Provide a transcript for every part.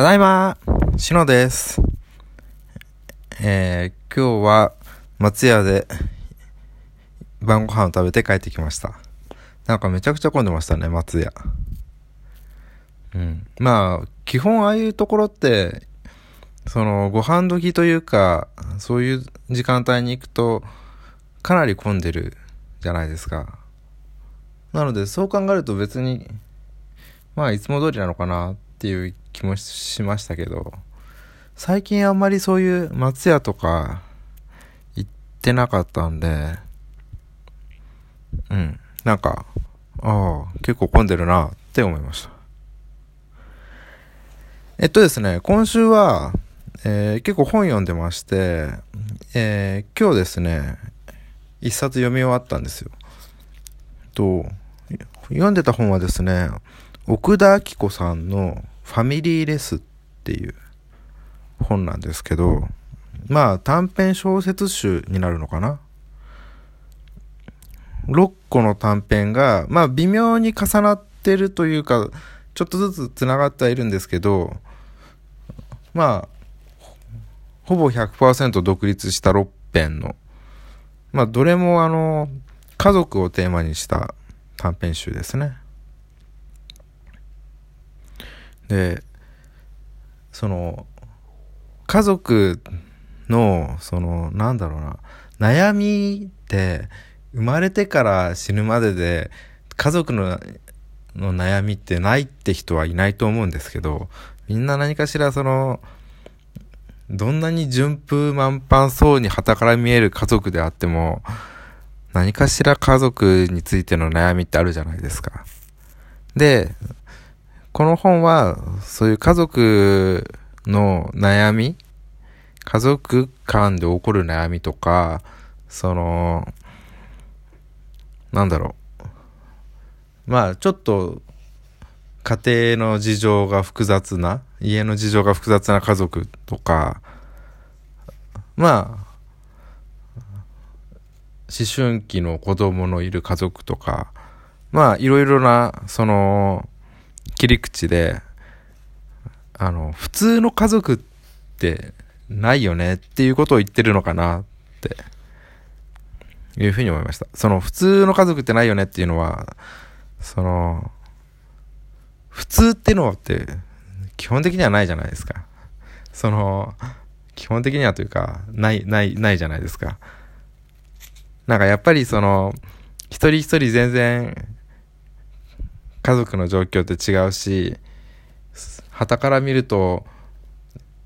ただいま、しのです。えー、今日は松屋で晩ご飯を食べて帰ってきました。なんかめちゃくちゃ混んでましたね、松屋。うん。まあ、基本ああいうところって、その、ご飯時というか、そういう時間帯に行くと、かなり混んでるじゃないですか。なので、そう考えると別に、まあ、いつも通りなのかなっていう気もしましたけど、最近あんまりそういう松屋とか行ってなかったんで、うん、なんか、ああ、結構混んでるなって思いました。えっとですね、今週は、えー、結構本読んでまして、えー、今日ですね、一冊読み終わったんですよ。と、読んでた本はですね、奥田明子さんのファミリーレスっていう本なんですけど、まあ短編小説集になるのかな？6個の短編が、まあ微妙に重なってるというか、ちょっとずつ繋がってはいるんですけど、まあ、ほぼ100%独立した6編の、まあどれもあの、家族をテーマにした短編集ですね。で、その、家族の、その、なんだろうな、悩みって生まれてから死ぬまでで家族のの悩みってないって人はいないと思うんですけど、みんな何かしらその、どんなに順風満帆そうに旗から見える家族であっても、何かしら家族についての悩みってあるじゃないですか。で、この本は、そういう家族の悩み家族間で起こる悩みとか、その、なんだろう。まあ、ちょっと、家庭の事情が複雑な、家の事情が複雑な家族とか、まあ、思春期の子供のいる家族とか、まあ、いろいろな、その、切り口で、あの、普通の家族ってないよねっていうことを言ってるのかなっていうふうに思いました。その普通の家族ってないよねっていうのは、その、普通ってのはって基本的にはないじゃないですか。その、基本的にはというか、ない、ない、ないじゃないですか。なんかやっぱりその、一人一人全然家族の状況って違うし、旗から見ると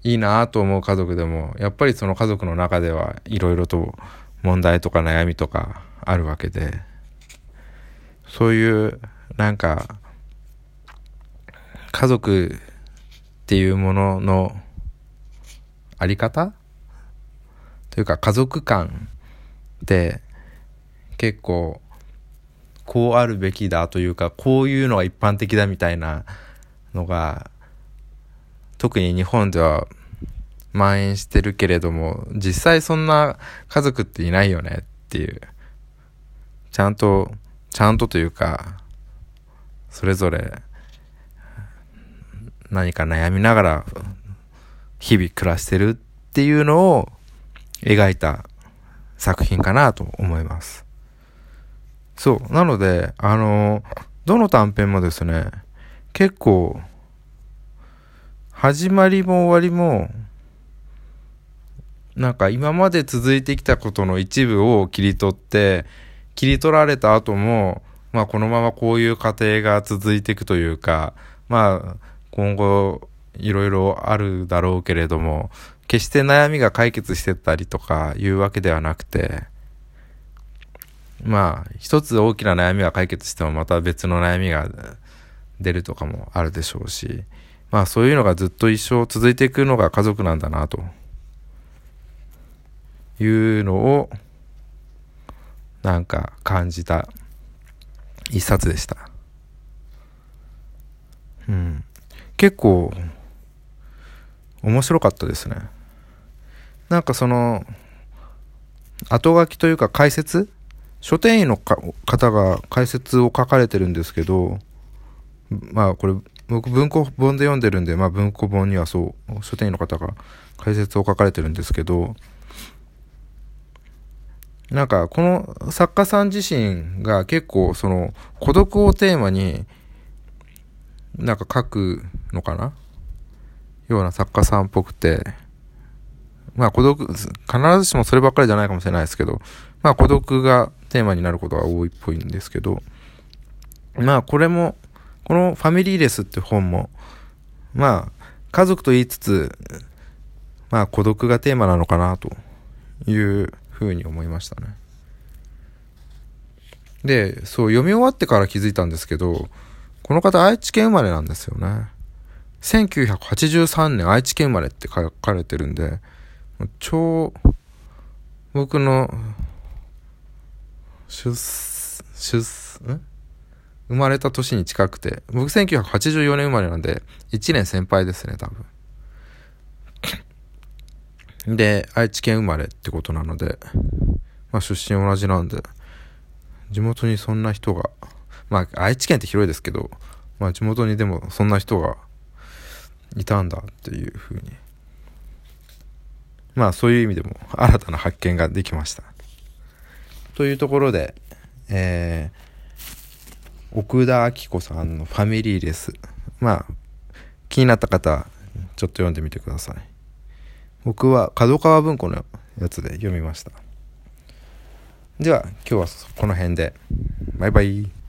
いいなと思う家族でも、やっぱりその家族の中ではいろいろと問題とか悩みとかあるわけで、そういうなんか、家族っていうもののあり方？というか家族観って結構こうあるべきだというかこういうのが一般的だみたいなのが特に日本では蔓延してるけれども実際そんな家族っていないよねっていうちゃんとちゃんとというかそれぞれ何か悩みながら日々暮らしてるっていうのを描いた作品かなと思います。そう。なので、あの、どの短編もですね、結構、始まりも終わりも、なんか今まで続いてきたことの一部を切り取って、切り取られた後も、まあこのままこういう過程が続いていくというか、まあ今後いろいろあるだろうけれども、決して悩みが解決してたりとかいうわけではなくて、まあ、一つ大きな悩みが解決してもまた別の悩みが出るとかもあるでしょうし、まあそういうのがずっと一生続いていくのが家族なんだなというのをなんか感じた一冊でした。うん。結構面白かったですね。なんかその後書きというか解説書店員の方が解説を書かれてるんですけど、まあこれ僕文庫本で読んでるんで、まあ文庫本にはそう、書店員の方が解説を書かれてるんですけど、なんかこの作家さん自身が結構その孤独をテーマになんか書くのかな？ような作家さんっぽくて、まあ孤独、必ずしもそればっかりじゃないかもしれないですけど、まあ孤独がテーマになることが多いっぽいんですけど、まあこれも、このファミリーレスって本も、まあ家族と言いつつ、まあ孤独がテーマなのかなというふうに思いましたね。で、そう読み終わってから気づいたんですけど、この方愛知県生まれなんですよね。1983年愛知県生まれって書かれてるんで、超、僕の、出、出、ん？生まれた年に近くて、僕1984年生まれなんで、1年先輩ですね、多分。で、愛知県生まれってことなので、まあ出身同じなんで、地元にそんな人が、まあ愛知県って広いですけど、まあ地元にでもそんな人がいたんだっていうふうに。まあそういう意味でも新たな発見ができました。というところで、えー、奥田明子さんのファミリーレス。まあ、気になった方、ちょっと読んでみてください。僕は角川文庫のやつで読みました。では、今日はこの辺で。バイバイ。